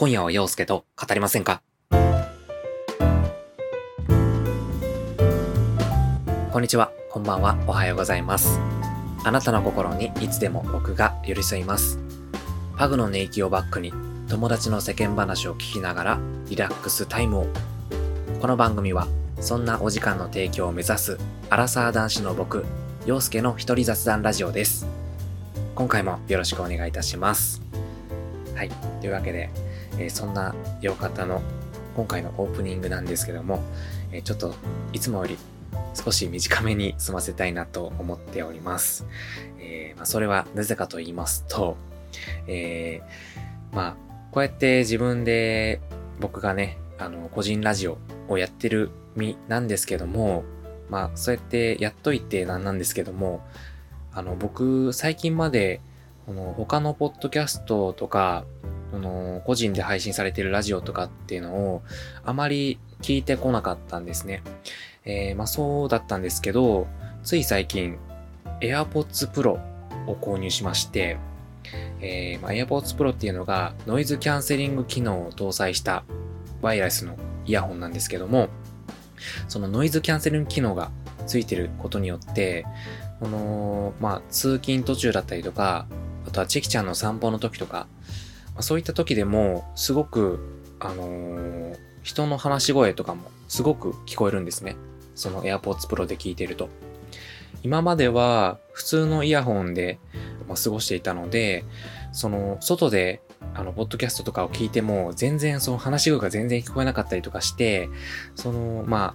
今夜は陽介と語りませんか？こんにちは、こんばんは、おはようございます。あなたの心にいつでも僕が寄り添います。パグの寝息をバックに友達の世間話を聞きながらリラックスタイムを。この番組はそんなお時間の提供を目指すアラサー男子の僕、陽介の一人雑談ラジオです。今回もよろしくお願いいたします。はい。というわけで、えそんな洋方の今回のオープニングなんですけども、えちょっといつもより少し短めに済ませたいなと思っております。えーまあ、それはなぜかと言いますと、えーまあ、こうやって自分で僕がね、あの、個人ラジオをやってる身なんですけども、まあ、そうやってやっといてなんなんですけども、あの、僕、最近まで、の他のポッドキャストとか、の、個人で配信されてるラジオとかっていうのを、あまり聞いてこなかったんですね。えーまあそうだったんですけど、つい最近、AirPods Pro を購入しまして、えーまあ、AirPods Pro っていうのがノイズキャンセリング機能を搭載したワイヤレスのイヤホンなんですけども、そのノイズキャンセリング機能がついてることによって、この、まあ、通勤途中だったりとか、あとはチェキちゃんの散歩の時とか、まあ、そういった時でも、すごく、あのー人の話し声とかもすごく聞こえるんですね。その AirPods Pro で聞いてると。今までは普通のイヤホンで、過ごしていたので、その外であの、ポッドキャストとかを聞いても、全然その話し声が全然聞こえなかったりとかして、その、まあ、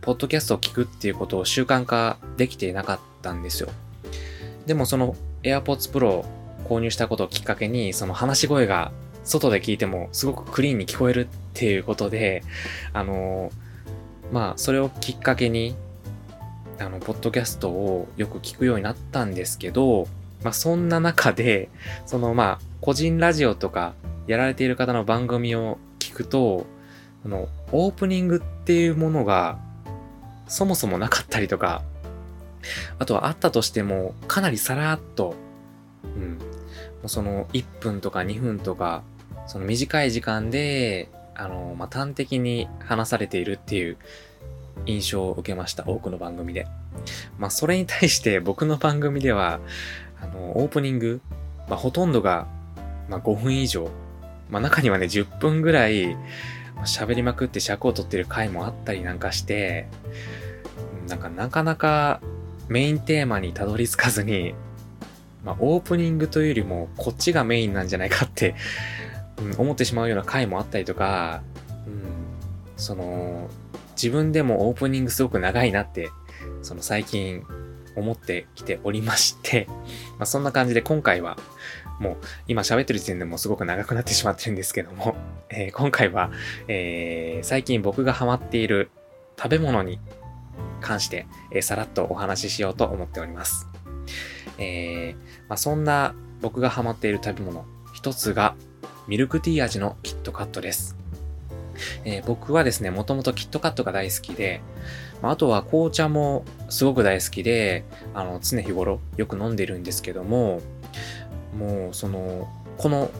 ポッドキャストを聞くっていうことを習慣化できていなかったんですよ。でもその AirPods Pro を購入したことをきっかけに、その話し声が外で聞いてもすごくクリーンに聞こえるっていうことで、あの、まあ、それをきっかけに、あの、ポッドキャストをよく聞くようになったんですけど、まあ、そんな中で、その、まあ、個人ラジオとかやられている方の番組を聞くと、あの、オープニングっていうものが、そもそもなかったりとか、あとはあったとしても、かなりさらっと、うん、もうその1分とか2分とか、その短い時間で、あの、まあ、端的に話されているっていう印象を受けました、多くの番組で。まあ、それに対して僕の番組では、あの、オープニング、まあ、ほとんどが、まあ、5分以上、まあ、中にはね、10分ぐらい、喋りまくって尺を取ってる回もあったりなんかして、なんか、なかなかメインテーマにたどり着かずに、まあ、オープニングというよりも、こっちがメインなんじゃないかって、うん、思ってしまうような回もあったりとか、うん、その、自分でもオープニングすごく長いなって、その最近思ってきておりまして、まあ、そんな感じで今回は、もう今喋ってる時点でもすごく長くなってしまってるんですけども、えー今回は、えー最近僕がハマっている食べ物に関して、えーさらっとお話ししようと思っております。えーまあ、そんな僕がハマっている食べ物、一つがミルクティー味のキットカットです。えー僕はですね、もともとキットカットが大好きで、まああとは紅茶もすごく大好きで、あの、常日頃よく飲んでるんですけども、もうその、この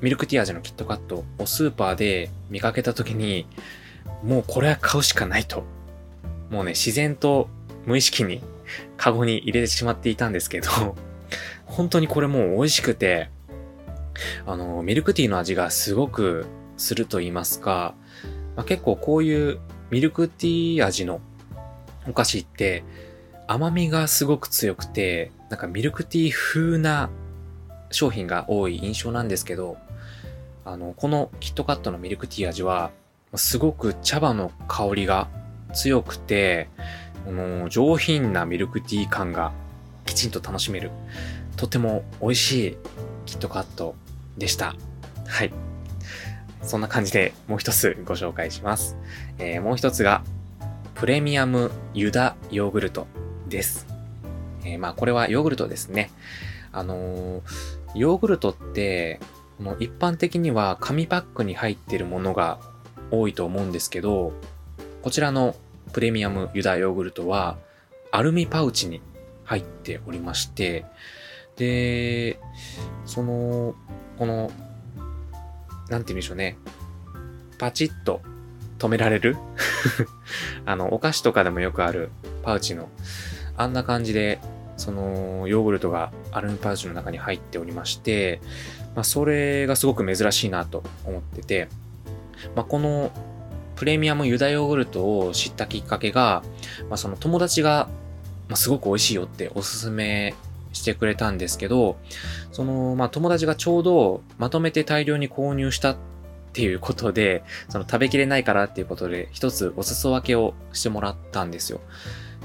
ミルクティー味のキットカットをスーパーで見かけた時に、もうこれは買うしかないと。もうね、自然と無意識にカゴに入れてしまっていたんですけど、本当にこれもう美味しくて、あの、ミルクティーの味がすごくすると言いますか、まあ、結構こういうミルクティー味のお菓子って甘みがすごく強くて、なんかミルクティー風な商品が多い印象なんですけど、あの、このキットカットのミルクティー味は、すごく茶葉の香りが強くて、あの上品なミルクティー感がきちんと楽しめる、とても美味しいキットカットでした。はい。そんな感じでもう一つご紹介します。えーもう一つが、プレミアムユダヨーグルトです。えーまあこれはヨーグルトですね。あのーヨーグルトって、この一般的には紙パックに入ってるものが多いと思うんですけど、こちらのプレミアムユダヨーグルトはアルミパウチに入っておりまして、で、その、このなんて言うんでしょうね。パチッと止められる？あの、お菓子とかでもよくあるパウチの、あんな感じで、その、ヨーグルトがアルミパウチの中に入っておりまして、まあ、それがすごく珍しいなと思ってて、まあ、このプレミアムユダヨーグルトを知ったきっかけが、まあ、その友達が、まあ、すごく美味しいよっておすすめしてくれたんですけど、その、まあ、友達がちょうどまとめて大量に購入したっていうことで、その食べきれないからっていうことで、一つお裾分けをしてもらったんですよ。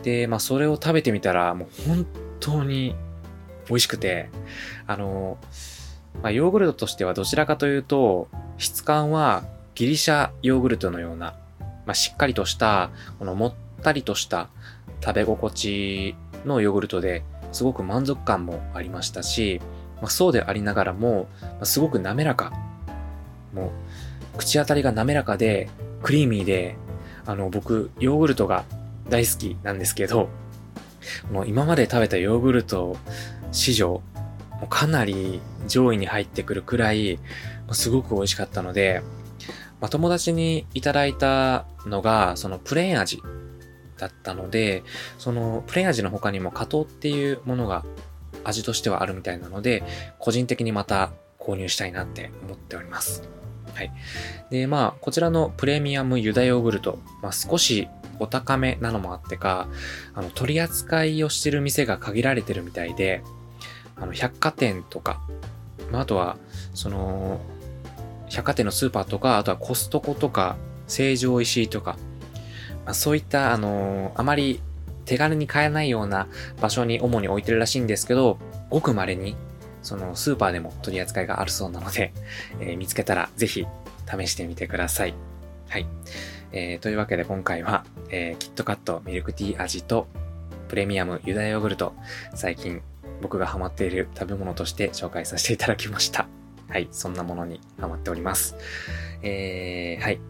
で、まあ、それを食べてみたら、もう本当に美味しくて、あの、まあ、ヨーグルトとしてはどちらかというと、質感はギリシャヨーグルトのような、まあ、しっかりとした、このもったりとした食べ心地のヨーグルトですごく満足感もありましたし、まあ、そうでありながらも、まあ、すごく滑らか。もう、口当たりが滑らかで、クリーミーで、あの、僕、ヨーグルトが大好きなんですけど、もう今まで食べたヨーグルト史上、もうかなり上位に入ってくるくらい、すごく美味しかったので、まあ、友達にいただいたのが、そのプレーン味だったので、そのプレーン味の他にも加糖っていうものが味としてはあるみたいなので、個人的にまた購入したいなって思っております。はい。で、まあ、こちらのプレミアムユダヨーグルト、まあ、少しお高めなのもあってか、あの、取り扱いをしてる店が限られてるみたいで、あの、百貨店とか、まあ、あとは、その、百貨店のスーパーとか、あとはコストコとか、成城石井とか、まあ、そういった、あのあまり手軽に買えないような場所に主に置いてるらしいんですけど、ごく稀に、そのスーパーでも取り扱いがあるそうなので、えー、見つけたらぜひ試してみてください。はい。えー、というわけで今回は、えー、キットカットミルクティー味とプレミアムユダヤヨーグルト、最近僕がハマっている食べ物として紹介させていただきました。はい、そんなものにハマっております。えー、はい。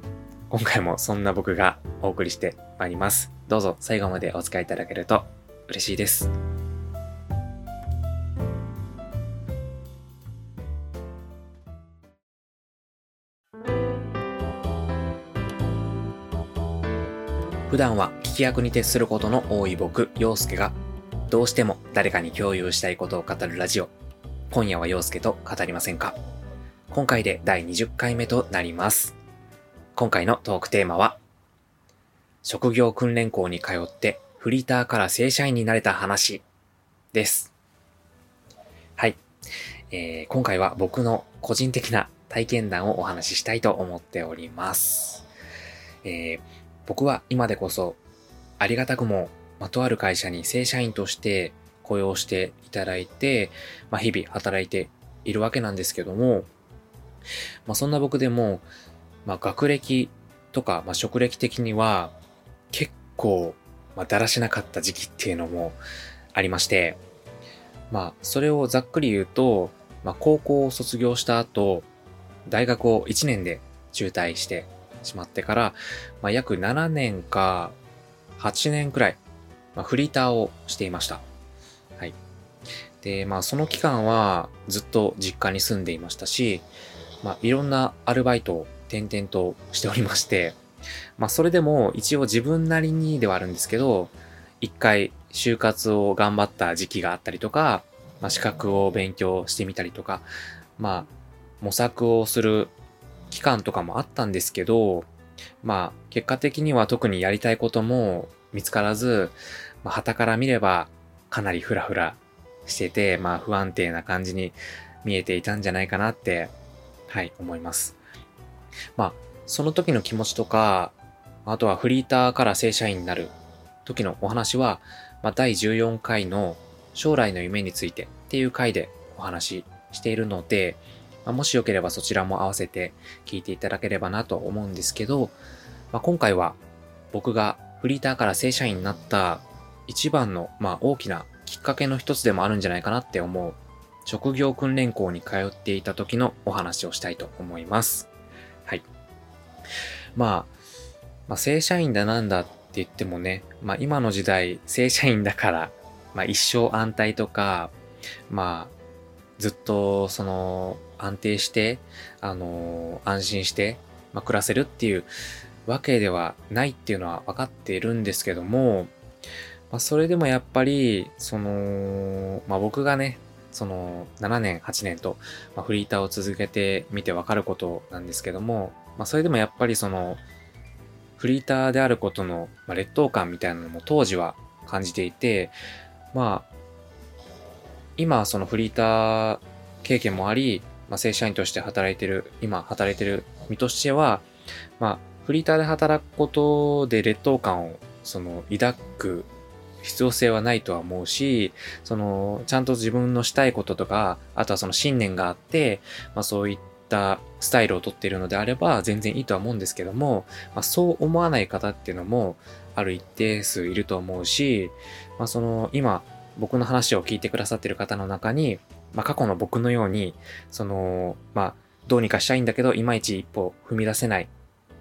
今回もそんな僕がお送りしてまいります。どうぞ最後までお使いいただけると嬉しいです。普段は聞き役に徹することの多い僕、陽介が、どうしても誰かに共有したいことを語るラジオ。今夜は陽介と語りませんか？今回で第20回目となります。今回のトークテーマは、職業訓練校に通ってフリーターから正社員になれた話です。はい。えー、今回は僕の個人的な体験談をお話ししたいと思っております。えー僕は今でこそありがたくもまとある会社に正社員として雇用していただいて、まあ、日々働いているわけなんですけども、まあ、そんな僕でも、まあ、学歴とか、まあ、職歴的には結構、まあ、だらしなかった時期っていうのもありまして、まあ、それをざっくり言うと、まあ、高校を卒業した後、大学を1年で中退して、しまってから、まあ、約7年か8年くらい、まあ、フリーターをしていました。で、まあその期間はずっと実家に住んでいましたし、まあいろんなアルバイトを転々としておりまして、まあそれでも一応自分なりにではあるんですけど、一回就活を頑張った時期があったりとか、まあ資格を勉強してみたりとか、まあ模索をする期間とかもあったんですけど、まあ、結果的には特にやりたいことも見つからず、まあ、旗から見ればかなりフラフラしてて、まあ、不安定な感じに見えていたんじゃないかなって、はい、思います。まあ、その時の気持ちとか、あとはフリーターから正社員になる時のお話は、まあ、第14回の将来の夢についてっていう回でお話ししているので、まあ、もしよければそちらも合わせて聞いていただければなと思うんですけど、まあ、今回は僕がフリーターから正社員になった一番の、まあ、大きなきっかけの一つでもあるんじゃないかなって思う職業訓練校に通っていた時のお話をしたいと思います。はい。まあ、まあ、正社員だなんだって言ってもね、まあ今の時代正社員だから、まあ一生安泰とか、まあずっとその安定して、あのー、安心して、まあ、暮らせるっていうわけではないっていうのは分かっているんですけども、まあ、それでもやっぱり、その、まあ、僕がね、その7年、8年と、まあ、フリーターを続けてみて分かることなんですけども、まあ、それでもやっぱりその、フリーターであることの、まあ、劣等感みたいなのも当時は感じていて、まあ、今そのフリーター経験もあり、まあ、正社員として働いてる、今働いてる身としては、まあ、フリーターで働くことで劣等感をその抱く必要性はないとは思うし、その、ちゃんと自分のしたいこととか、あとはその信念があって、まあそういったスタイルをとっているのであれば全然いいとは思うんですけども、まあそう思わない方っていうのもある一定数いると思うし、まあその、今僕の話を聞いてくださってる方の中に、まあ過去の僕のように、その、まあどうにかしたいんだけど、いまいち一歩踏み出せない。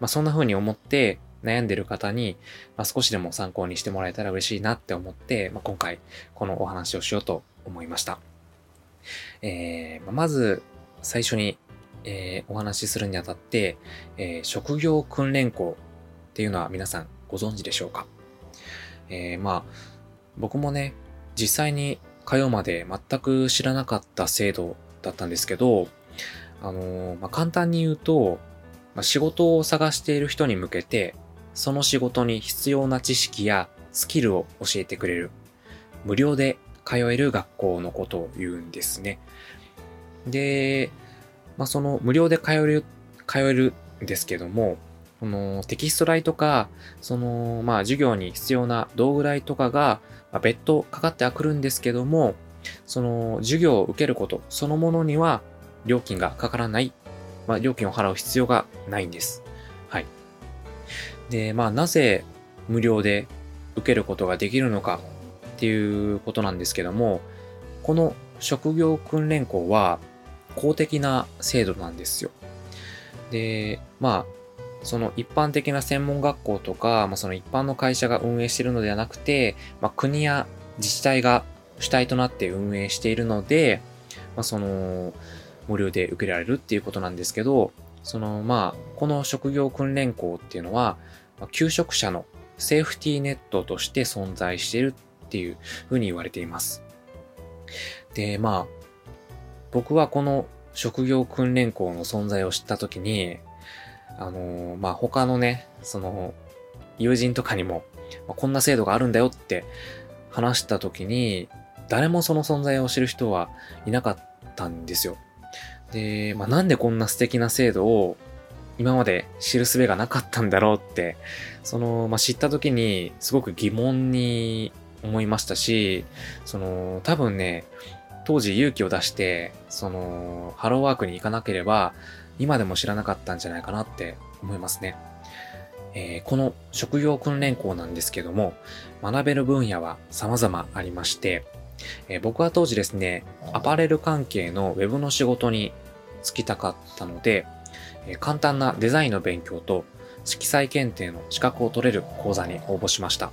まあそんな風に思って、悩んでる方に、まあ、少しでも参考にしてもらえたら嬉しいなって思って、まあ、今回このお話をしようと思いました。えー、まず最初に、えー、お話しするにあたって、えー、職業訓練校っていうのは皆さんご存知でしょうか？えー、まあ僕もね実際に通うまで全く知らなかった制度だったんですけどあのまあ、簡単に言うと、まあ、仕事を探している人に向けてその仕事に必要な知識やスキルを教えてくれる、無料で通える学校のことを言うんですね。で、まあ、その無料で通える、通えるんですけども、このテキスト代とか、その、まあ、授業に必要な道具代とかが、まあ、別途かかってはくるんですけども、その授業を受けることそのものには料金がかからない、まあ、料金を払う必要がないんです。で、まあなぜ無料で受けることができるのかっていうことなんですけども、この職業訓練校は公的な制度なんですよ。で、まあ、その一般的な専門学校とか、まあ、その一般の会社が運営しているのではなくて、まあ、国や自治体が主体となって運営しているので、まあ、その無料で受けられるっていうことなんですけど、そのまあ、この職業訓練校っていうのは、求職者のセーフティーネットとして存在しているっていうふうに言われています。で、まあ、僕はこの職業訓練校の存在を知ったときに、あの、まあ、他のね、その、友人とかにも、ま、こんな制度があるんだよって話したときに、誰もその存在を知る人はいなかったんですよ。で、まあ、なんでこんな素敵な制度を今まで知る術がなかったんだろうって、その、まあ、知った時にすごく疑問に思いましたし、その、多分ね、当時勇気を出して、その、ハローワークに行かなければ、今でも知らなかったんじゃないかなって思いますね。えー、この職業訓練校なんですけども、学べる分野は様々ありまして、えー、僕は当時ですね、アパレル関係の web の仕事に就きたかったので、え簡単なデザインの勉強と色彩検定の資格を取れる講座に応募しました。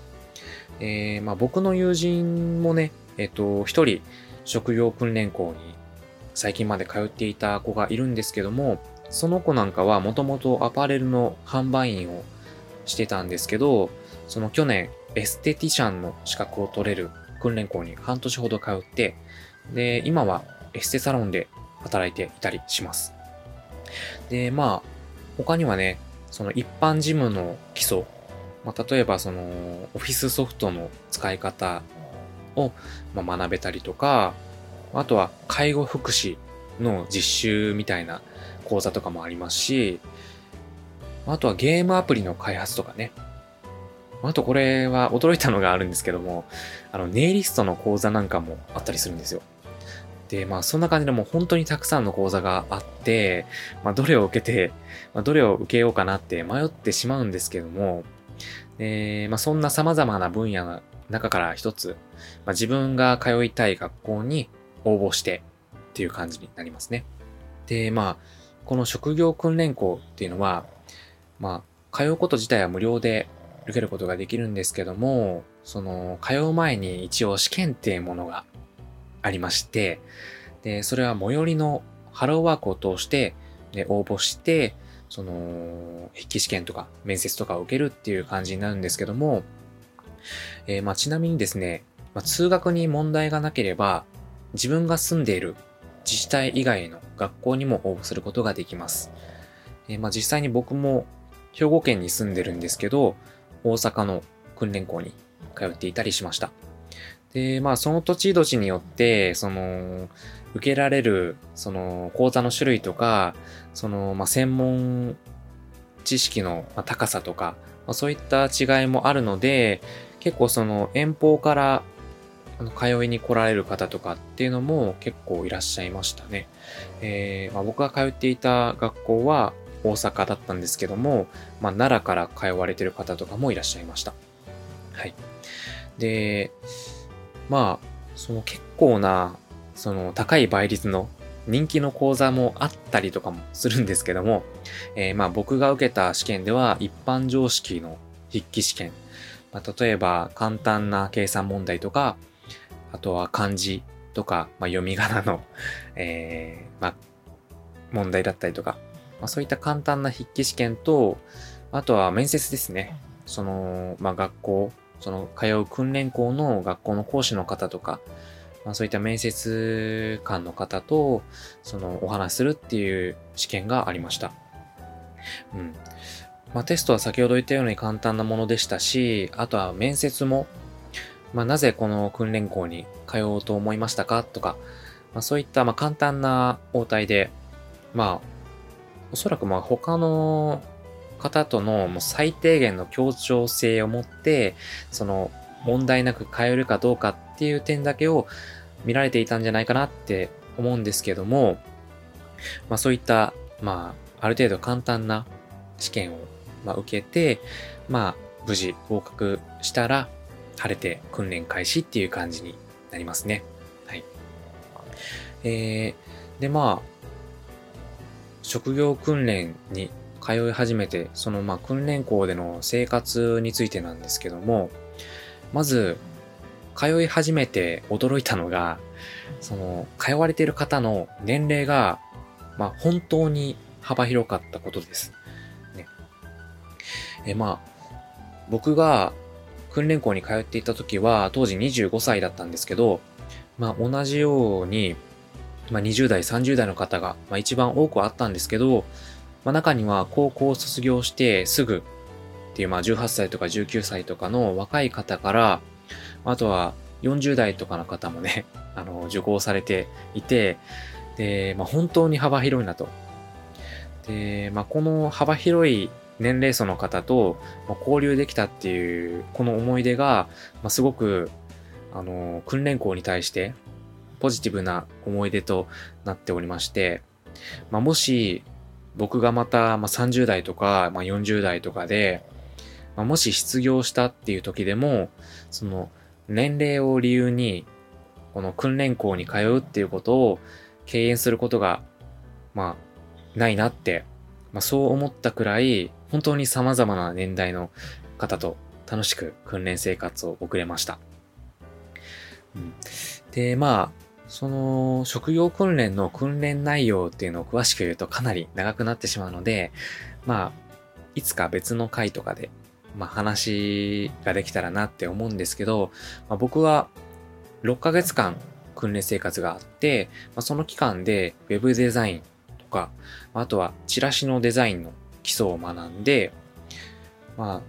えー、まあ、僕の友人もね、えっ、ー、と、一人職業訓練校に最近まで通っていた子がいるんですけども、その子なんかはもともとアパレルの販売員をしてたんですけど、その去年エステティシャンの資格を取れる訓練校に半年ほど通って、で、今はエステサロンで働いていたりします。で、まあ、他にはね、その一般事務の基礎、まあ、例えばそのオフィスソフトの使い方を、まあ、学べたりとか、あとは介護福祉の実習みたいな講座とかもありますし、あとはゲームアプリの開発とかね。あとこれは驚いたのがあるんですけども、あの、ネイリストの講座なんかもあったりするんですよ。で、まあそんな感じでもう本当にたくさんの講座があって、まあどれを受けて、まあ、どれを受けようかなって迷ってしまうんですけども、えまあそんな様々な分野の中から一つ、まあ自分が通いたい学校に応募してっていう感じになりますね。で、まあ、この職業訓練校っていうのは、まあ、通うこと自体は無料で受けることができるんですけども、その、通う前に一応試験っていうものがありまして、で、それは最寄りのハローワークを通して、ね、応募して、その、筆記試験とか面接とかを受けるっていう感じになるんですけども、えー、まあ、ちなみにですね、まあ、通学に問題がなければ、自分が住んでいる自治体以外の学校にも応募することができます。えー、まあ、実際に僕も兵庫県に住んでるんですけど、大阪の訓練校に通っていたりしました。で、まあその土地土地によって、その、受けられる、その講座の種類とか、その、まあ専門知識の高さとか、まあ、そういった違いもあるので、結構その遠方からあの通いに来られる方とかっていうのも結構いらっしゃいましたね。えーまあ、僕が通っていた学校は大阪だったんですけども、まあ、奈良から通われてる方とかもいらっしゃいました。はい。で、まあ、その結構な、その高い倍率の人気の講座もあったりとかもするんですけども、えー、まあ僕が受けた試験では一般常識の筆記試験、まあ、例えば簡単な計算問題とか、あとは漢字とか、まあ、読み仮名の、えー、まあ、問題だったりとか、まあ、そういった簡単な筆記試験と、あとは面接ですね。その、まあ、学校、その通う訓練校の学校の講師の方とか、まあ、そういった面接官の方と、そのお話するっていう試験がありました。うん。まあ、テストは先ほど言ったように簡単なものでしたし、あとは面接も、まあ、なぜこの訓練校に通おうと思いましたかとか、まあ、そういったま簡単な応対で、まあ、おそらくまあ他の方とのもう最低限の協調性を持って、その問題なく通えるかどうかっていう点だけを見られていたんじゃないかなって思うんですけども、まあそういった、まあある程度簡単な試験を、まあ、受けて、まあ無事合格したら晴れて訓練開始っていう感じになりますね。はい。えー、でまあ、職業訓練に通い始めて、そのまあ訓練校での生活についてなんですけども、まず、通い始めて驚いたのが、その、通われている方の年齢が、まあ本当に幅広かったことです。ね。え、まあ、僕が訓練校に通っていた時は、当時25歳だったんですけど、まあ同じように、まあ20代、30代の方が、まあ一番多くあったんですけど、まあ、中には高校を卒業してすぐっていう、まあ、18歳とか19歳とかの若い方から、あとは40代とかの方もね、あの、受講されていて、で、まあ、本当に幅広いなと。で、まあ、この幅広い年齢層の方と交流できたっていう、この思い出が、まあ、すごく、あの、訓練校に対してポジティブな思い出となっておりまして、まあ、もし、僕がまた、まあ、30代とか、まあ、40代とかで、まあ、もし失業したっていう時でも、その年齢を理由に、この訓練校に通うっていうことを敬遠することが、まあ、ないなって、まあ、そう思ったくらい、本当に様々な年代の方と楽しく訓練生活を送れました。うん、で、まあ、その職業訓練の訓練内容っていうのを詳しく言うとかなり長くなってしまうので、まあ、いつか別の回とかで、まあ話ができたらなって思うんですけど、まあ、僕は6ヶ月間訓練生活があって、まあ、その期間で Web デザインとか、あとはチラシのデザインの基礎を学んで、まあ、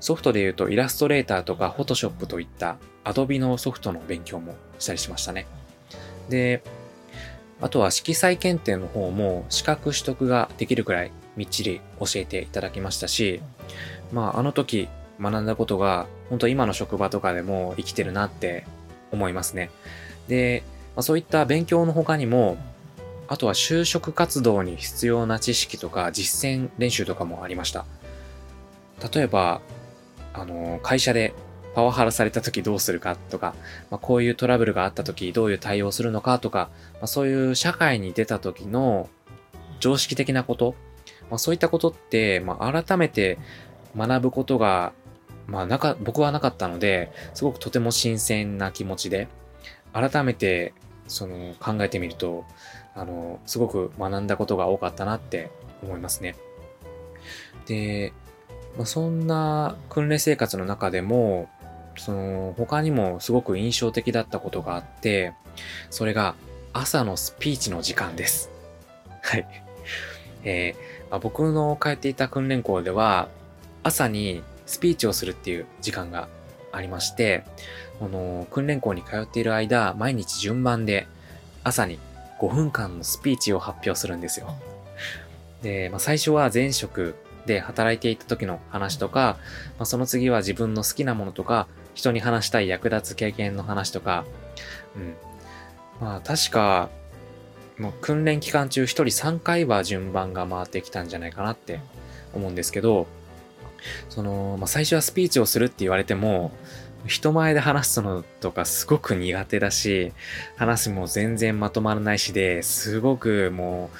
ソフトで言うとイラストレーターとか Photoshop といった Adobe のソフトの勉強もしたりしましたね。で、あとは色彩検定の方も資格取得ができるくらいみっちり教えていただきましたし、まああの時学んだことが本当今の職場とかでも生きてるなって思いますね。で、まあ、そういった勉強の他にも、あとは就職活動に必要な知識とか実践練習とかもありました。例えば、あの、会社でパワハラされた時どうするかとか、まあ、こういうトラブルがあった時どういう対応するのかとか、まあ、そういう社会に出た時の常識的なこと、まあ、そういったことって、まあ、改めて学ぶことが、まあ、なか、僕はなかったので、すごくとても新鮮な気持ちで、改めて、その、考えてみると、あの、すごく学んだことが多かったなって思いますね。で、まあ、そんな訓練生活の中でも、その他にもすごく印象的だったことがあって、それが朝のスピーチの時間です。はい。えーまあ、僕の通っていた訓練校では、朝にスピーチをするっていう時間がありまして、この訓練校に通っている間、毎日順番で朝に5分間のスピーチを発表するんですよ。で、まあ、最初は前職で働いていた時の話とか、まあ、その次は自分の好きなものとか、人に話したい役立つ経験の話とか、うん。まあ確か、もう訓練期間中一人3回は順番が回ってきたんじゃないかなって思うんですけど、その、まあ最初はスピーチをするって言われても、人前で話すのとかすごく苦手だし、話も全然まとまらないしで、すごくも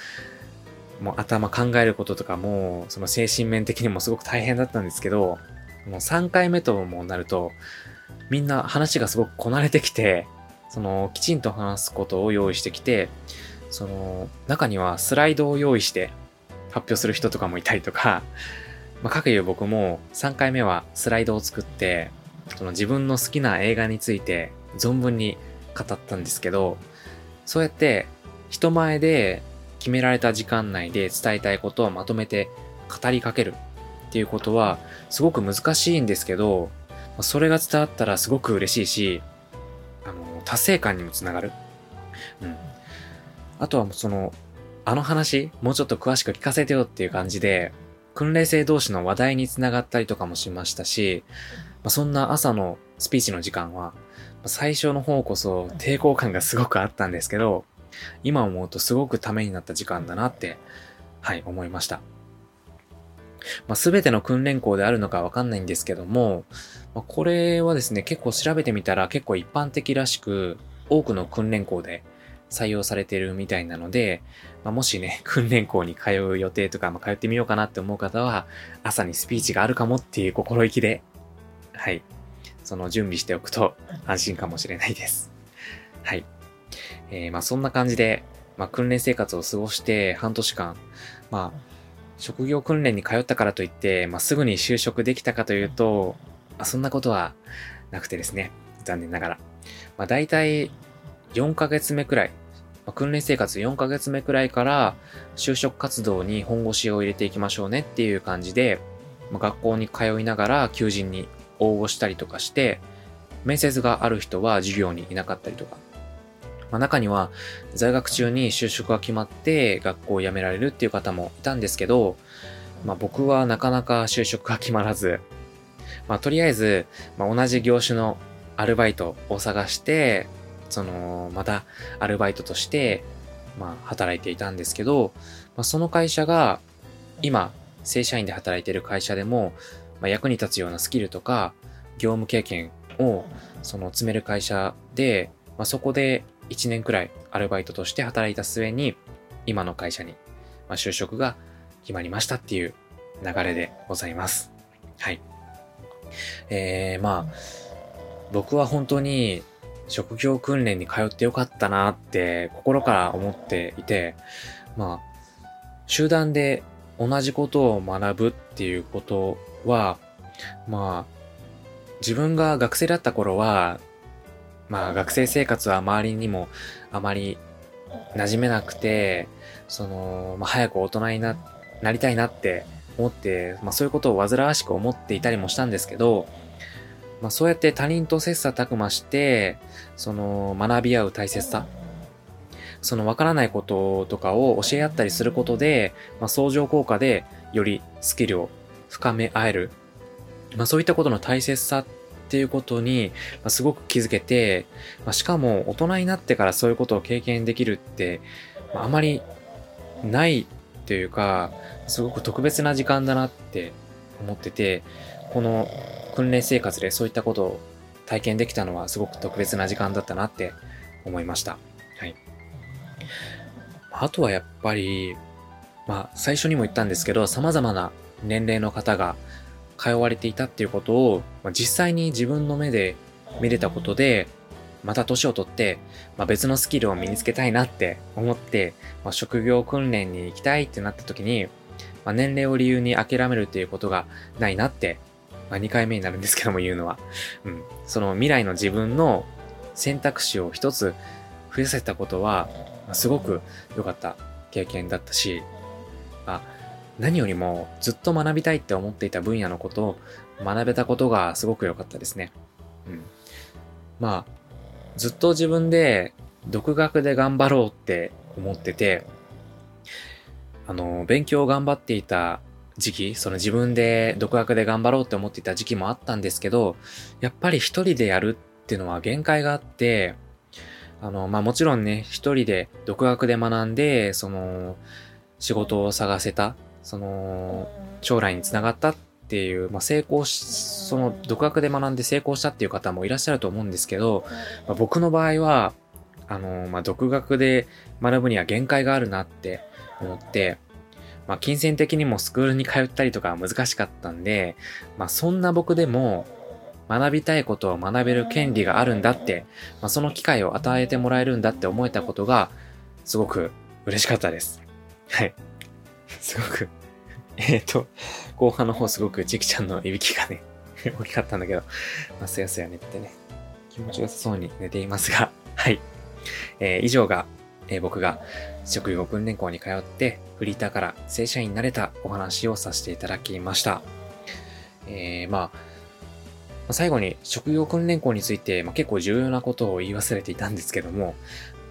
う、もう頭考えることとかも、その精神面的にもすごく大変だったんですけど、もう3回目ともなると、みんな話がすごくこなれてきて、その、きちんと話すことを用意してきて、その、中にはスライドを用意して発表する人とかもいたりとか、まあ、かくいう僕も3回目はスライドを作って、その自分の好きな映画について存分に語ったんですけど、そうやって人前で決められた時間内で伝えたいことをまとめて語りかけるっていうことはすごく難しいんですけど、それが伝わったらすごく嬉しいし、あの、達成感にもつながる。うん。あとはその、あの話、もうちょっと詳しく聞かせてよっていう感じで、訓練生同士の話題につながったりとかもしましたし、まあ、そんな朝のスピーチの時間は、最初の方こそ抵抗感がすごくあったんですけど、今思うとすごくためになった時間だなって、はい、思いました。まあ、全ての訓練校であるのかわかんないんですけども、まあ、これはですね、結構調べてみたら結構一般的らしく、多くの訓練校で採用されてるみたいなので、まあ、もしね、訓練校に通う予定とか、まあ、通ってみようかなって思う方は、朝にスピーチがあるかもっていう心意気で、はい、その準備しておくと安心かもしれないです。はい。えー、まあそんな感じで、まあ訓練生活を過ごして半年間、まあ職業訓練に通ったからといって、まあ、すぐに就職できたかというと、まあ、そんなことはなくてですね。残念ながら。まあ、大体4ヶ月目くらい、まあ、訓練生活4ヶ月目くらいから就職活動に本腰を入れていきましょうねっていう感じで、まあ、学校に通いながら求人に応募したりとかして、面接がある人は授業にいなかったりとか、まあ、中には在学中に就職が決まって学校を辞められるっていう方もいたんですけど、まあ、僕はなかなか就職が決まらず、まあ、とりあえず、まあ、同じ業種のアルバイトを探して、その、またアルバイトとして、まあ、働いていたんですけど、まあ、その会社が、今、正社員で働いている会社でも、まあ、役に立つようなスキルとか、業務経験を、その、詰める会社で、まあ、そこで1年くらいアルバイトとして働いた末に、今の会社に、まあ、就職が決まりましたっていう流れでございます。はい。えー、まあ、僕は本当に職業訓練に通ってよかったなって心から思っていて、まあ、集団で同じことを学ぶっていうことは、まあ、自分が学生だった頃は、まあ学生生活は周りにもあまり馴染めなくて、その、まあ早く大人にな、なりたいなって思って、まあそういうことを煩わしく思っていたりもしたんですけど、まあそうやって他人と切磋琢磨して、その学び合う大切さ、その分からないこととかを教え合ったりすることで、まあ相乗効果でよりスキルを深め合える。まあそういったことの大切さっていうことに、ま、すごく気づけて、まあ、しかも大人になってからそういうことを経験できるって、まあ、あまりないというか、すごく特別な時間だなって思ってて、この訓練生活でそういったことを体験できたのはすごく特別な時間だったなって思いました。はい。あとはやっぱり、まあ最初にも言ったんですけど、様々な年齢の方が通われていたっていうことを、まあ、実際に自分の目で見れたことで、また年を取って、まあ、別のスキルを身につけたいなって思って、まあ、職業訓練に行きたいってなった時に、まあ、年齢を理由に諦めるっていうことがないなって、まあ、2回目になるんですけども言うのは、うん、その未来の自分の選択肢を一つ増やせたことは、すごく良かった経験だったし、まあ、何よりもずっと学びたいって思っていた分野のことを学べたことがすごく良かったですね。うん。まあ、ずっと自分で独学で頑張ろうって思ってて、あの、勉強を頑張っていた時期、その自分で独学で頑張ろうって思っていた時期もあったんですけど、やっぱり一人でやるっていうのは限界があって、あの、まあ、もちろんね、一人で独学で学んで、その、仕事を探せた、その、将来につながったっっていう、まあ、成功し、その独学で学んで成功したっていう方もいらっしゃると思うんですけど、まあ、僕の場合は、あの、まあ、独学で学ぶには限界があるなって思って、まあ、金銭的にもスクールに通ったりとか難しかったんで、まあ、そんな僕でも学びたいことを学べる権利があるんだって、まあ、その機会を与えてもらえるんだって思えたことが、すごく嬉しかったです。はい。すごくえっと、後半の方すごくチキちゃんのいびきがね 大きかったんだけど、まあ、すやすや寝てね、気持ちよさそうに寝ていますが、はい。えー、以上が、えー、僕が職業訓練校に通って、フリーターから正社員になれたお話をさせていただきました。えー、まあ、最後に職業訓練校について、まあ、結構重要なことを言い忘れていたんですけども、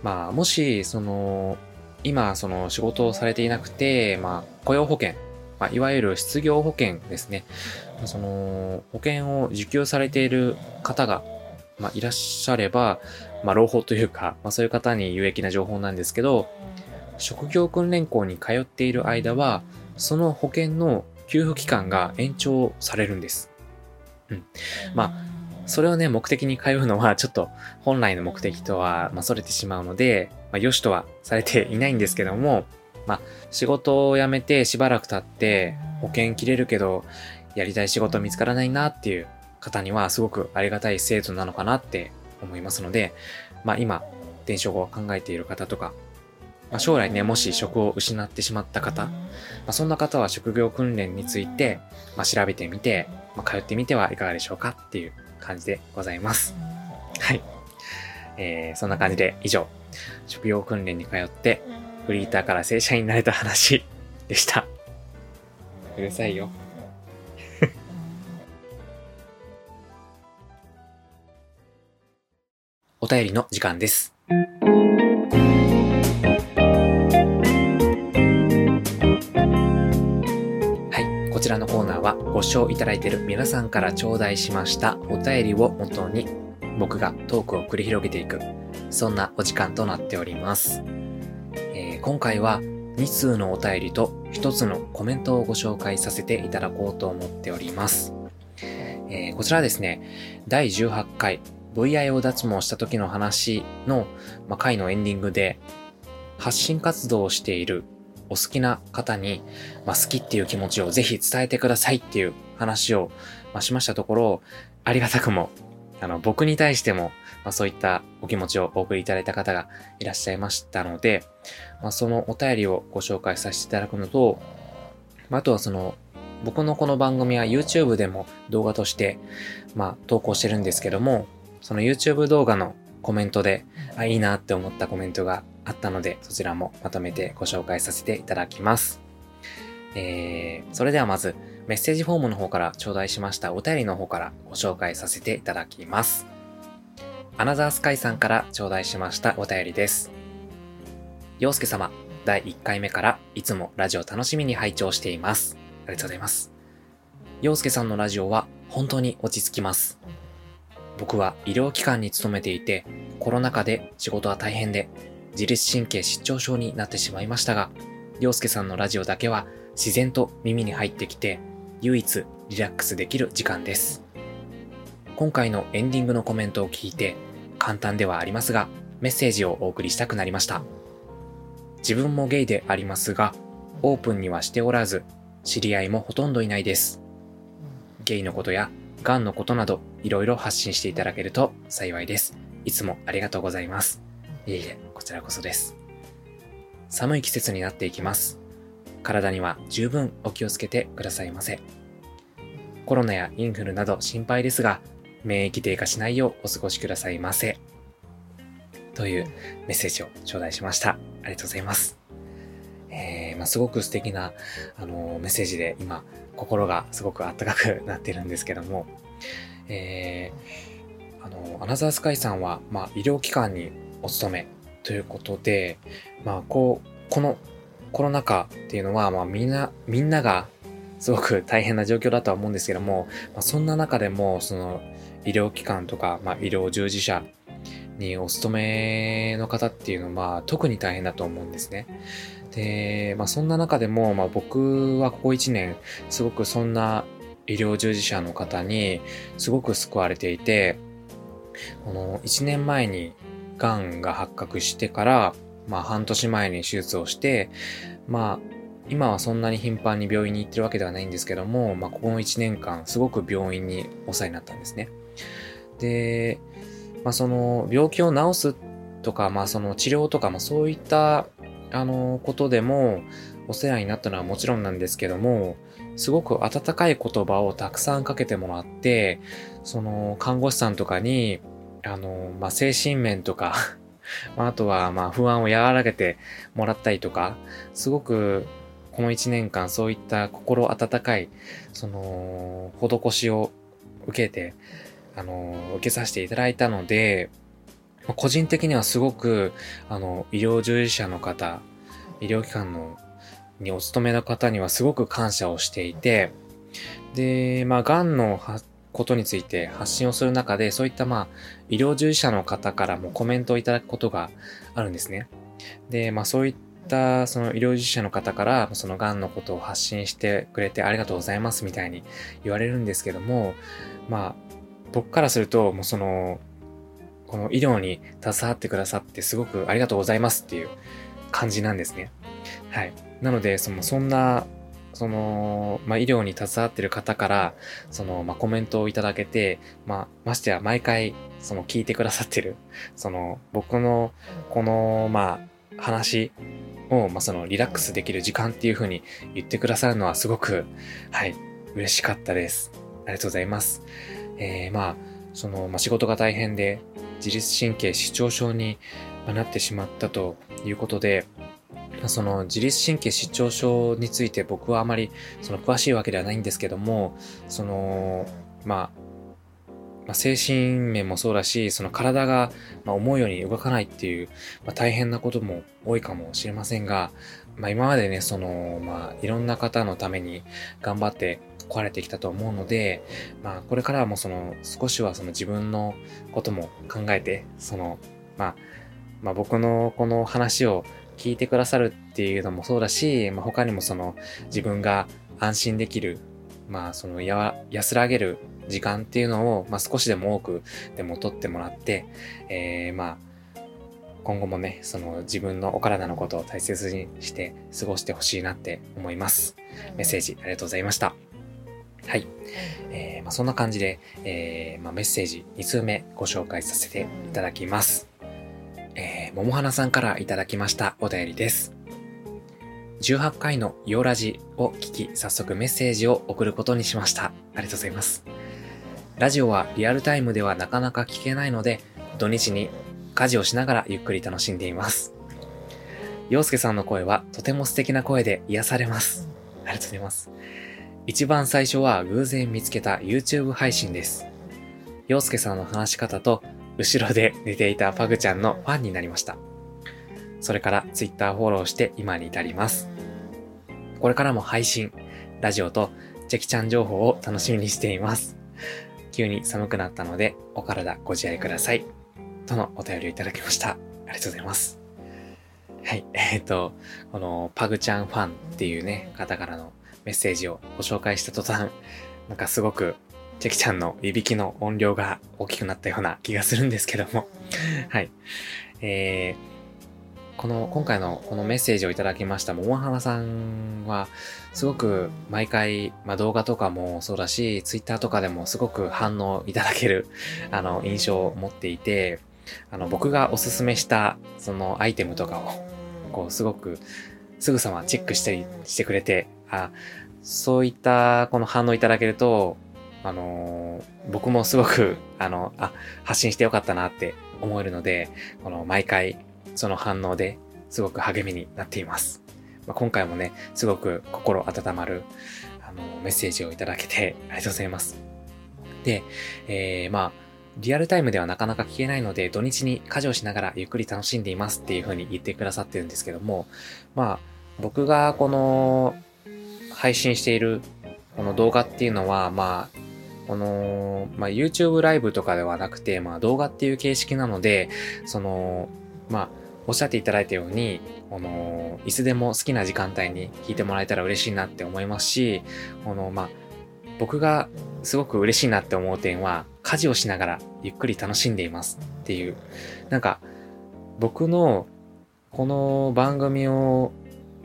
まあ、もし、その、今、その仕事をされていなくて、まあ、雇用保険まあ、いわゆる失業保険ですね。その、保険を受給されている方が、まあ、いらっしゃれば、まあ、朗報というか、まあ、そういう方に有益な情報なんですけど、職業訓練校に通っている間は、その保険の給付期間が延長されるんです。うん。まあ、それをね、目的に通うのは、ちょっと本来の目的とは、まあ、逸れてしまうので、まあ、良しとはされていないんですけども、まあ、仕事を辞めてしばらく経って保険切れるけど、やりたい仕事見つからないなっていう方にはすごくありがたい制度なのかなって思いますので、まあ今、転職を考えている方とか、まあ、将来ね、もし職を失ってしまった方、まあ、そんな方は職業訓練について、まあ、調べてみて、まあ、通ってみてはいかがでしょうかっていう感じでございます。はい。えー、そんな感じで以上、職業訓練に通ってフリーターから正社員になれた話 でした。うるさいよ。お便りの時間です。はい。こちらのコーナーはご視聴いただいている皆さんから頂戴しましたお便りをもとに僕がトークを繰り広げていくそんなお時間となっております。今回は2通のお便りと1つのコメントをご紹介させていただこうと思っております。えー、こちらですね、第18回 VIO 脱毛した時の話の、まあ、回のエンディングで発信活動をしているお好きな方に、ま、好きっていう気持ちをぜひ伝えてくださいっていう話を、ま、しましたところ、ありがたくも、あの、僕に対しても、まあ、そういったお気持ちをお送りいただいた方がいらっしゃいましたので、まあ、そのお便りをご紹介させていただくのと、まあ、あとはその、僕のこの番組は YouTube でも動画として、まあ、投稿してるんですけども、その YouTube 動画のコメントで、あ、いいなって思ったコメントがあったので、そちらもまとめてご紹介させていただきます。えー、それではまず、メッセージフォームの方から頂戴しましたお便りの方からご紹介させていただきます。アナザースカイさんから頂戴しましたお便りです。洋介様、第1回目からいつもラジオ楽しみに拝聴しています。ありがとうございます。洋介さんのラジオは本当に落ち着きます。僕は医療機関に勤めていて、コロナ禍で仕事は大変で、自律神経失調症になってしまいましたが、洋介さんのラジオだけは自然と耳に入ってきて、唯一リラックスできる時間です。今回のエンディングのコメントを聞いて、簡単ではありますが、メッセージをお送りしたくなりました。自分もゲイでありますが、オープンにはしておらず、知り合いもほとんどいないです。ゲイのことや、癌のことなど、いろいろ発信していただけると幸いです。いつもありがとうございます。いえいえ、こちらこそです。寒い季節になっていきます。体には十分お気をつけてくださいませ。コロナやインフルなど心配ですが、免疫低下しないようお過ごしくださいませ。というメッセージを頂戴しました。ありがとうございます。えー、まあ、すごく素敵な、あのー、メッセージで今、心がすごくあったかくなってるんですけども、えー、あの、アナザースカイさんは、まあ、医療機関にお勤めということで、まあ、こう、このコロナ禍っていうのは、まあ、みんな、みんながすごく大変な状況だとは思うんですけども、まあ、そんな中でも、その、医療機関とか、まあ、医療従事者にお勤めの方っていうのは、まあ特に大変だと思うんですね。で、まあ、そんな中でも、まあ、僕はここ1年、すごくそんな医療従事者の方にすごく救われていて、この1年前に癌が発覚してから、まあ半年前に手術をして、まあ今はそんなに頻繁に病院に行ってるわけではないんですけども、まあこの1年間すごく病院にお世話になったんですね。で、まあその病気を治すとか、まあその治療とかもそういったあのことでもお世話になったのはもちろんなんですけども、すごく温かい言葉をたくさんかけてもらって、その看護師さんとかに、あの、まあ、精神面とか あとは、まあ、不安を和らげてもらったりとか、すごく、この一年間そういった心温かい、その、施しを受けて、あの、受けさせていただいたので、個人的にはすごく、あの、医療従事者の方、医療機関のにお勤めの方にはすごく感謝をしていて、で、まあ、癌のことについて発信をする中で、そういったまあ、医療従事者の方からもコメントをいただくことがあるんですね。で、まあ、そういったその医療従事者の方から、その癌のことを発信してくれてありがとうございますみたいに言われるんですけども、まあ、僕からすると、もうその、この医療に携わってくださってすごくありがとうございますっていう感じなんですね。はい。なので、その、そんな、その、まあ、医療に携わってる方から、その、まあ、コメントをいただけて、まあ、ましてや毎回、その、聞いてくださってる、その、僕の、この、まあ、話を、まあ、その、リラックスできる時間っていう風に言ってくださるのはすごく、はい、嬉しかったです。ありがとうございます。えー、まあ、その、まあ、仕事が大変で、自律神経失調症になってしまったということで、その自律神経失調症について僕はあまりその詳しいわけではないんですけども、その、まあ、まあ、精神面もそうだし、その体がま思うように動かないっていう、まあ、大変なことも多いかもしれませんが、まあ、今までね、その、まあ、いろんな方のために頑張って壊れてきたと思うので、まあ、これからはもうその、少しはその自分のことも考えて、その、まあ、まあ、僕のこの話を聞いてくださるっていうのもそうだし、まあ、他にもその自分が安心できる、まあそのや安らげる時間っていうのを、まあ、少しでも多くでも取ってもらって、えー、まあ今後もね、その自分のお体のことを大切にして過ごしてほしいなって思います。メッセージありがとうございました。はい。えー、まあ、そんな感じで、えー、まあ、メッセージ2通目ご紹介させていただきます。えー、桃花さんからいただきましたお便りです。18回のヨーラジを聞き、早速メッセージを送ることにしました。ありがとうございます。ラジオはリアルタイムではなかなか聞けないので、土日に家事をしながらゆっくり楽しんでいます。洋介さんの声はとても素敵な声で癒されます。ありがとうございます。一番最初は偶然見つけた YouTube 配信です。洋介さんの話し方と後ろで寝ていたパグちゃんのファンになりました。それから Twitter フォローして今に至ります。これからも配信、ラジオとチェキちゃん情報を楽しみにしています。急に寒くなったのでお体ご自愛ください。とのお便りをいただきました。ありがとうございます。はい。えっ、ー、と、このパグちゃんファンっていうね、方からのメッセージをご紹介した途端、なんかすごくチェキちゃんのいびきの音量が大きくなったような気がするんですけども はい。えー、この、今回のこのメッセージをいただきました桃花さんは、すごく毎回、まあ、動画とかもそうだし、ツイッターとかでもすごく反応いただける、あの、印象を持っていて、あの、僕がおすすめしたそのアイテムとかを、こう、すごくすぐさまチェックしたりしてくれて、あ、そういったこの反応いただけると、あのー、僕もすごく、あの、あ、発信してよかったなって思えるので、この毎回その反応ですごく励みになっています。まあ、今回もね、すごく心温まる、あの、メッセージをいただけてありがとうございます。で、えー、まあ、リアルタイムではなかなか聞けないので、土日に家事をしながらゆっくり楽しんでいますっていう風に言ってくださってるんですけども、まあ、僕がこの配信しているこの動画っていうのは、まあ、この、まあ、YouTube ライブとかではなくて、まあ、動画っていう形式なので、その、まあ、おっしゃっていただいたように、この、いつでも好きな時間帯に聞いてもらえたら嬉しいなって思いますし、この、まあ、僕がすごく嬉しいなって思う点は、家事をしながらゆっくり楽しんでいますっていう、なんか、僕のこの番組を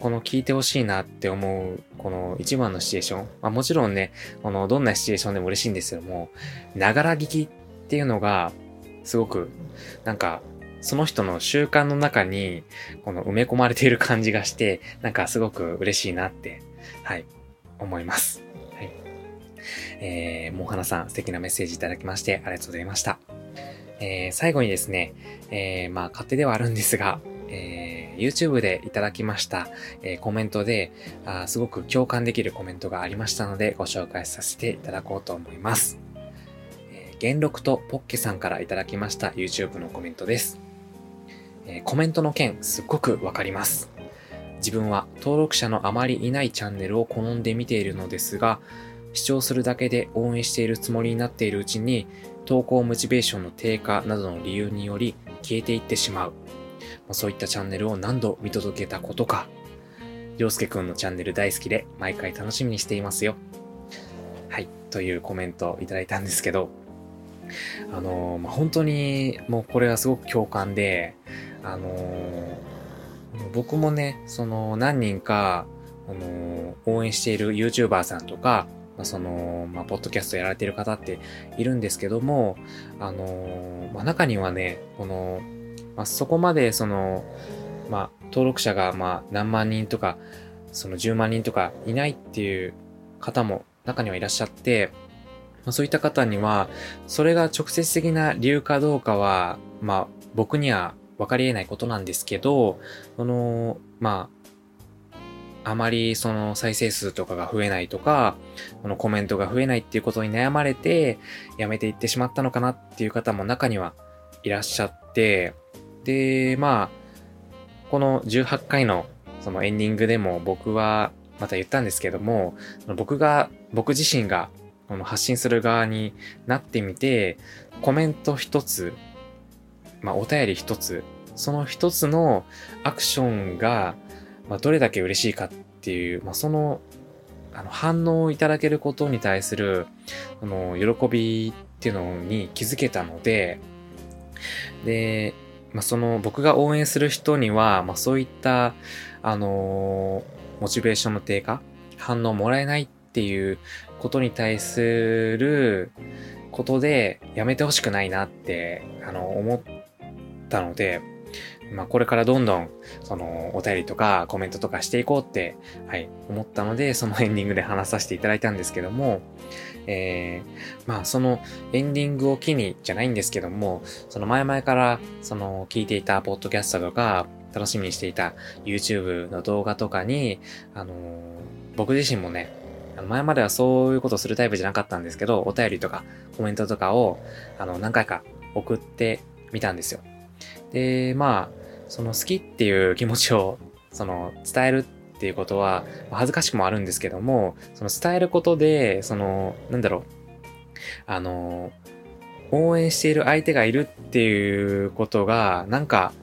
この聞いてほしいなって思う、この一番のシチュエーション。まあもちろんね、このどんなシチュエーションでも嬉しいんですけども、ながら聞きっていうのが、すごく、なんか、その人の習慣の中に、この埋め込まれている感じがして、なんかすごく嬉しいなって、はい、思います。はい。えー、もうはなさん、素敵なメッセージいただきまして、ありがとうございました。えー、最後にですね、えー、まあ、勝手ではあるんですが、えー、YouTube でいただきました、えー、コメントであ、すごく共感できるコメントがありましたので、ご紹介させていただこうと思います。えー、元禄とポッケさんからいただきました YouTube のコメントです。えコメントの件、すっごくわかります。自分は登録者のあまりいないチャンネルを好んで見ているのですが、視聴するだけで応援しているつもりになっているうちに、投稿モチベーションの低下などの理由により消えていってしまう。そういったチャンネルを何度見届けたことか。洋介くんのチャンネル大好きで毎回楽しみにしていますよ。はい。というコメントをいただいたんですけど、あのー、まあ、本当にもうこれはすごく共感で、あのー、僕もね、その何人か、あのー、応援している YouTuber さんとか、まあ、その、まあ、ポッドキャストやられてる方っているんですけども、あのまあ、中にはね、この、まあ、そこまでその、まあ、登録者がまあ何万人とか、その10万人とかいないっていう方も中にはいらっしゃって、まあ、そういった方には、それが直接的な理由かどうかは、まあ、僕には分かり得ないことなんですけど、その、まあ、あまりその再生数とかが増えないとか、このコメントが増えないっていうことに悩まれて、やめていってしまったのかなっていう方も中にはいらっしゃって、で、まあ、この18回のそのエンディングでも僕はまた言ったんですけども、僕が、僕自身がこの発信する側になってみて、コメント一つ、まあお便り一つ、その一つのアクションが、まあどれだけ嬉しいかっていう、まあその、あの反応をいただけることに対する、あの、喜びっていうのに気づけたので、で、まあ、その僕が応援する人には、まあ、そういった、あのー、モチベーションの低下、反応もらえないっていうことに対することでやめてほしくないなって、あの、思ったので、まあ、これからどんどん、その、お便りとかコメントとかしていこうって、はい、思ったので、そのエンディングで話させていただいたんですけども、えー、まあ、そのエンディングを機にじゃないんですけども、その前々から、その、聞いていたポッドキャストとか、楽しみにしていた YouTube の動画とかに、あのー、僕自身もね、前まではそういうことするタイプじゃなかったんですけど、お便りとかコメントとかを、あの、何回か送ってみたんですよ。で、まあ、その好きっていう気持ちを、その伝えるっっていうことは、恥ずかしくもあるんですけども、その伝えることで、その、なんだろう、あの、応援している相手がいるっていうことが、なんか、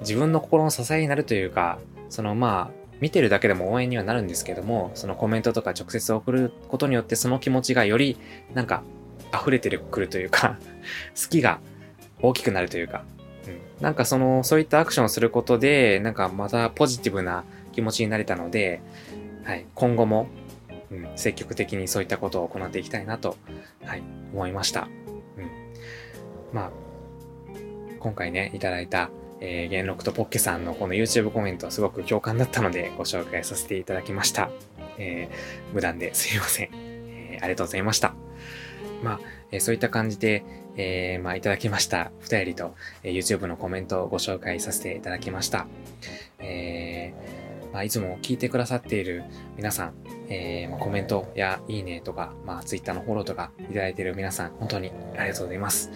自分の心の支えになるというか、そのまあ、見てるだけでも応援にはなるんですけども、そのコメントとか直接送ることによってその気持ちがよりなんか溢れてくるというか 好きが大きくなるというか、なんかその、そういったアクションをすることで、なんかまたポジティブな気持ちになれたので、はい、今後も、うん、積極的にそういったことを行っていきたいなと、はい、思いました。うん。まあ、今回ね、いただいた、えー、元禄とポッケさんのこの YouTube コメントはすごく共感だったのでご紹介させていただきました。えー、無断ですいません、えー、ありがとうございました。まあ、えー、そういった感じで、えー、まあ、いただきました二人と、えー、YouTube のコメントをご紹介させていただきました。えー、まあ、いつも聞いてくださっている皆さん、えー、ま、コメントやいいねとか、まあ、Twitter のフォローとかいただいている皆さん、本当にありがとうございます。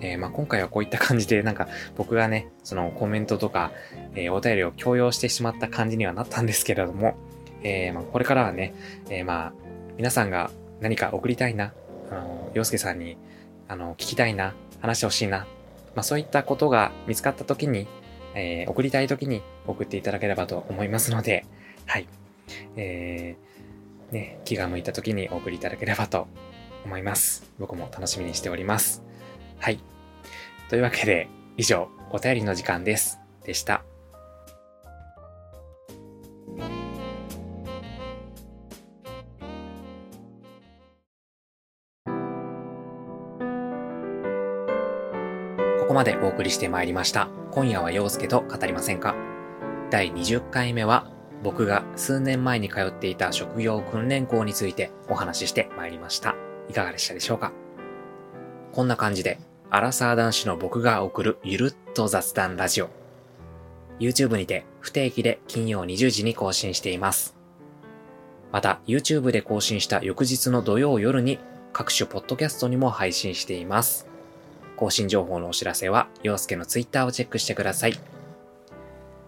えー、まあ、今回はこういった感じで、なんか僕がね、そのコメントとか、えー、お便りを強要してしまった感じにはなったんですけれども、えー、まあ、これからはね、えまあ、皆さんが何か送りたいな、あの、洋介さんに、あの、聞きたいな、話してほしいな、まあ、そういったことが見つかった時に、え送りたい時に送っていただければと思いますので、はい。えー、ね、気が向いた時にお送りいただければと思います。僕も楽しみにしております。はい。というわけで、以上、お便りの時間です。でした。までお送りしてまいりました。今夜は陽介と語りませんか第20回目は僕が数年前に通っていた職業訓練校についてお話ししてまいりました。いかがでしたでしょうかこんな感じで、アラサー男子の僕が送るゆるっと雑談ラジオ。YouTube にて不定期で金曜20時に更新しています。また、YouTube で更新した翌日の土曜夜に各種ポッドキャストにも配信しています。更新情報のお知らせは、洋介の Twitter をチェックしてください。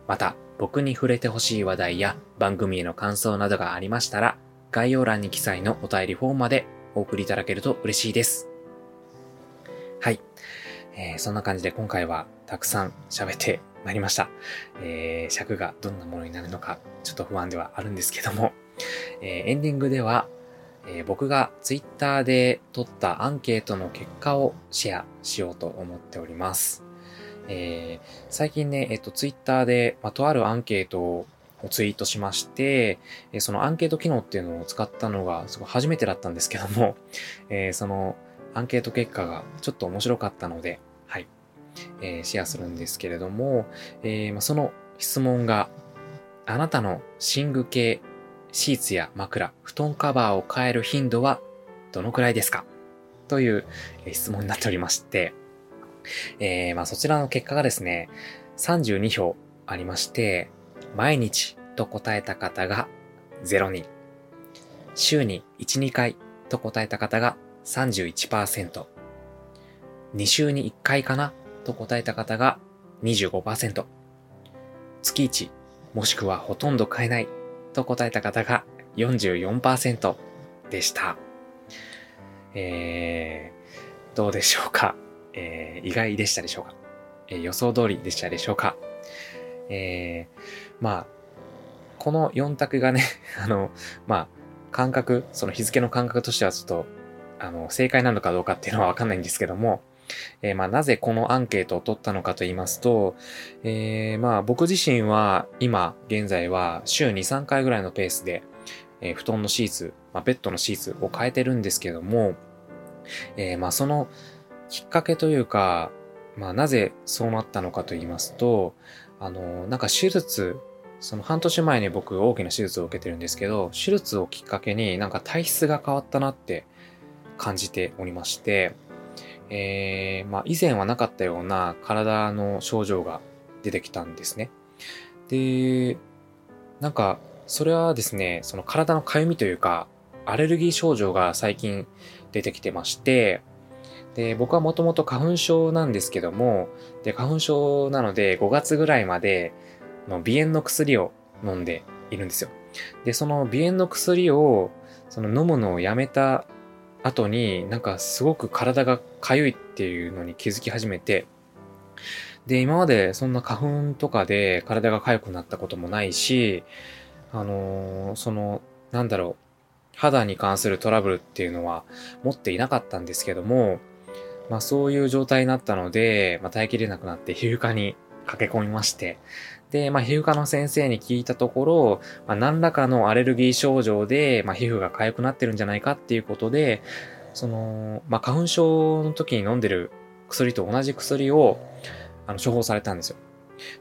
また、僕に触れてほしい話題や番組への感想などがありましたら、概要欄に記載のお便りフォームまでお送りいただけると嬉しいです。はい。えー、そんな感じで今回はたくさん喋ってまいりました。えー、尺がどんなものになるのかちょっと不安ではあるんですけども、えー、エンディングでは、えー、僕が Twitter で取ったアンケートの結果をシェアしようと思っております。えー、最近ね、えっ、と、Twitter で、ま、とあるアンケートをツイートしまして、えそのアンケート機能っていうのを使ったのがすごい初めてだったんですけども、えー、そのアンケート結果がちょっと面白かったので、はい、えー、シェアするんですけれども、えー、ま、その質問が、あなたの寝具系シーツや枕、布団カバーを変える頻度はどのくらいですか？という質問になっておりまして、えー、まあそちらの結果がですね、32票ありまして、毎日と答えた方が0人、週に1、2回と答えた方が31%、2週に1回かなと答えた方が25%、月1もしくはほとんど買えないと答えた方が44%でした。えー、どうでしょうか、えー、意外でしたでしょうか、えー、予想通りでしたでしょうか？えー、まあ、この4択がね あの、まあ、感覚、その日付の感覚としてはちょっとあの、正解なのかどうかっていうのはわかんないんですけども、えー、まあ、なぜこのアンケートを取ったのかと言いますと、えー、まあ、僕自身は今、現在は週2、3回ぐらいのペースで、えー、布団のシーツ、まあ、ベッドのシーツを変えてるんですけども、えまあ、そのきっかけというか、まあ、なぜそうなったのかと言いますと、あの、なんか手術、その半年前に僕大きな手術を受けてるんですけど、手術をきっかけになんか体質が変わったなって感じておりまして、えー、まあ、以前はなかったような体の症状が出てきたんですね。で、なんか、それはですね、その体のかゆみというか、アレルギー症状が最近出てきてまして、で、僕はもともと花粉症なんですけども、で、花粉症なので5月ぐらいまでの鼻炎の薬を飲んでいるんですよ。で、その鼻炎の薬を、その飲むのをやめた後になんかすごく体が痒いっていうのに気づき始めて、で、今までそんな花粉とかで体が痒くなったこともないし、あのー、その、なんだろう、肌に関するトラブルっていうのは持っていなかったんですけども、まあそういう状態になったので、まあ耐えきれなくなって皮膚科に駆け込みまして、で、まあ、皮膚科の先生に聞いたところ、まあ、何らかのアレルギー症状で、まあ、皮膚が痒くなってるんじゃないかっていうことで、その、まあ、花粉症の時に飲んでる薬と同じ薬を、あの、処方されたんですよ。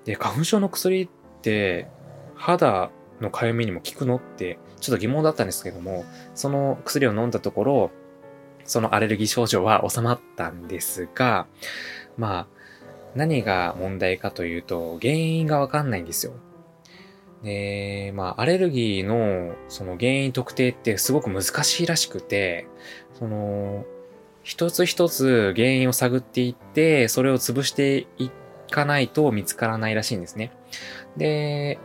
で、花粉症の薬って、肌のかゆみにも効くのって、ちょっと疑問だったんですけども、その薬を飲んだところ、そのアレルギー症状は収まったんですが、まあ、何が問題かというと、原因がわかんないんですよ。で、まあ、アレルギーのその原因特定ってすごく難しいらしくて、その、一つ一つ原因を探っていって、それを潰していかないと見つからないらしいんですね。で、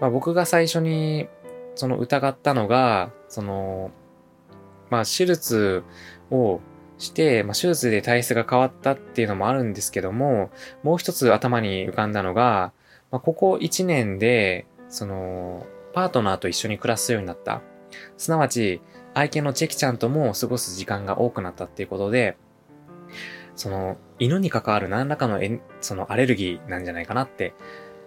まあ、僕が最初にその疑ったのが、その、まあ、手術をして、まあ、手術で体質が変わったっていうのもあるんですけども、もう一つ頭に浮かんだのが、まあ、ここ1年で、その、パートナーと一緒に暮らすようになった。すなわち、愛犬のチェキちゃんとも過ごす時間が多くなったっていうことで、その、犬に関わる何らかのそのアレルギーなんじゃないかなって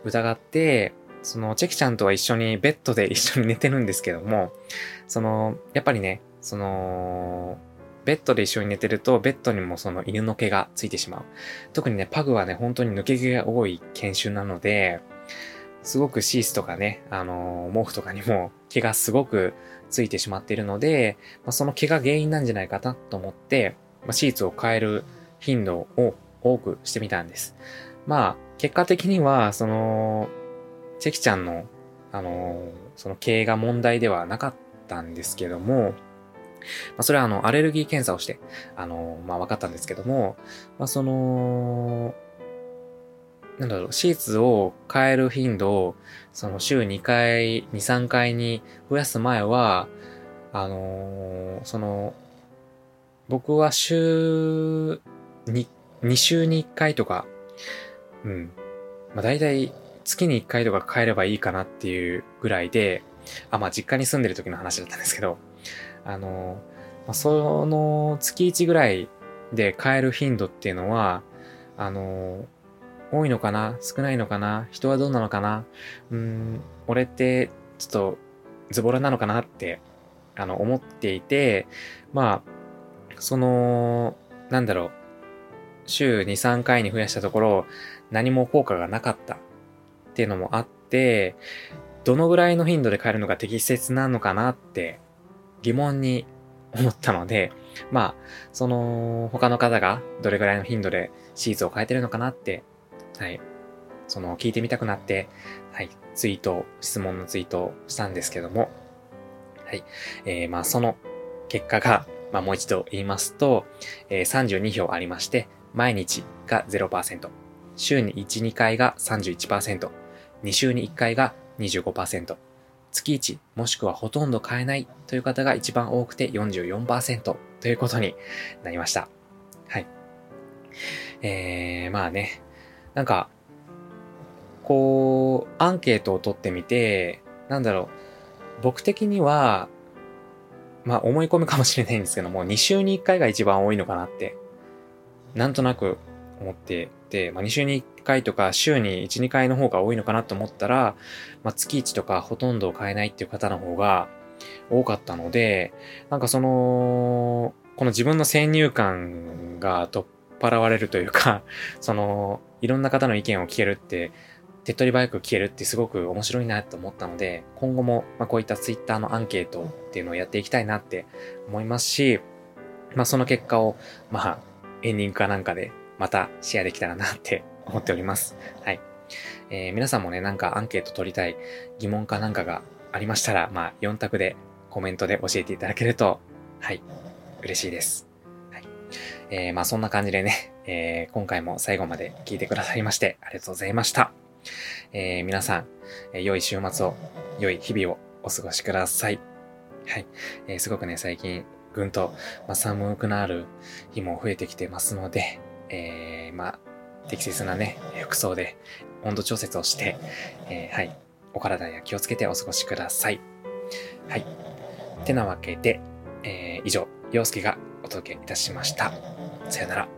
疑って、そのチェキちゃんとは一緒にベッドで一緒に寝てるんですけども、その、やっぱりね、その、ベッドで一緒に寝てると、ベッドにもその犬の毛がついてしまう。特にね、パグはね、本当に抜け毛が多い犬種なので、すごくシースとかね、あのー、毛布とかにも毛がすごくついてしまっているので、まあ、その毛が原因なんじゃないかなと思って、まあ、シーツを変える頻度を多くしてみたんです。まあ、結果的には、その、チェキちゃんの、あのー、その毛が問題ではなかったんですけども、まあ、それはあの、アレルギー検査をして、あの、まあ、分かったんですけども、まあ、その、なんだろう、シーツを変える頻度を、その週2回、2、3回に増やす前は、あのー、その、僕は週2、2週に1回とか、うん。まあ大体月に1回とか変えればいいかなっていうぐらいで、あ、まあ実家に住んでる時の話だったんですけど、あの、まあ、その月1ぐらいで変える頻度っていうのは、あの多いのかな？少ないのかな？人はどうなのかな？うん、俺ってちょっとズボラなのかなって、あの、思っていて、まあ、その、なんだろう、週2、3回に増やしたところ、何も効果がなかった。っていうのもあって、どのぐらいの頻度で変えるのが適切なのかなって疑問に思ったので、まあ、その他の方がどれぐらいの頻度でシーズを変えてるのかなってはい、その聞いてみたくなって、はい、ツイート、質問のツイートをしたんですけども、はい、えー、まあその結果が、まあもう一度言いますと、えー、32票ありまして、毎日が0%、週に1、2回が31%、2週に1回が25%、月1もしくはほとんど買えないという方が一番多くて44%ということになりました。はい。えー、まあね、なんか、こう、アンケートを取ってみて、なんだろう、僕的には、まあ思い込みかもしれないんですけども、2週に1回が一番多いのかなって、なんとなく思ってて、まあ2週に1回とか週に1、2回の方が多いのかなと思ったら、まあ月1とかほとんど買えないっていう方の方が多かったので、なんかその、この自分の先入観が取っ払われるというか、その、いろんな方の意見を聞けるって、手っ取り早く聞けるってすごく面白いなと思ったので、今後も、まこういったツイッターのアンケートっていうのをやっていきたいなって思いますし、まあその結果を、まあ、エンディングかなんかでまたシェアできたらなって思っております。はい。えー、皆さんもね、なんかアンケート取りたい疑問かなんかがありましたら、まあ4択でコメントで教えていただけると、はい、嬉しいです。はい。えー、まあそんな感じでね、えー、今回も最後まで聞いてくださいましてありがとうございました。えー、皆さん、えー、良い週末を、良い日々をお過ごしください。はい。えー、すごくね、最近、ぐんと、まあ、寒くなる日も増えてきてますので、えー、まあ、適切なね、服装で温度調節をして、えー、はい。お体に気をつけてお過ごしください。はい。てなわけで、えー、以上、洋介がお届けいたしました。さよなら。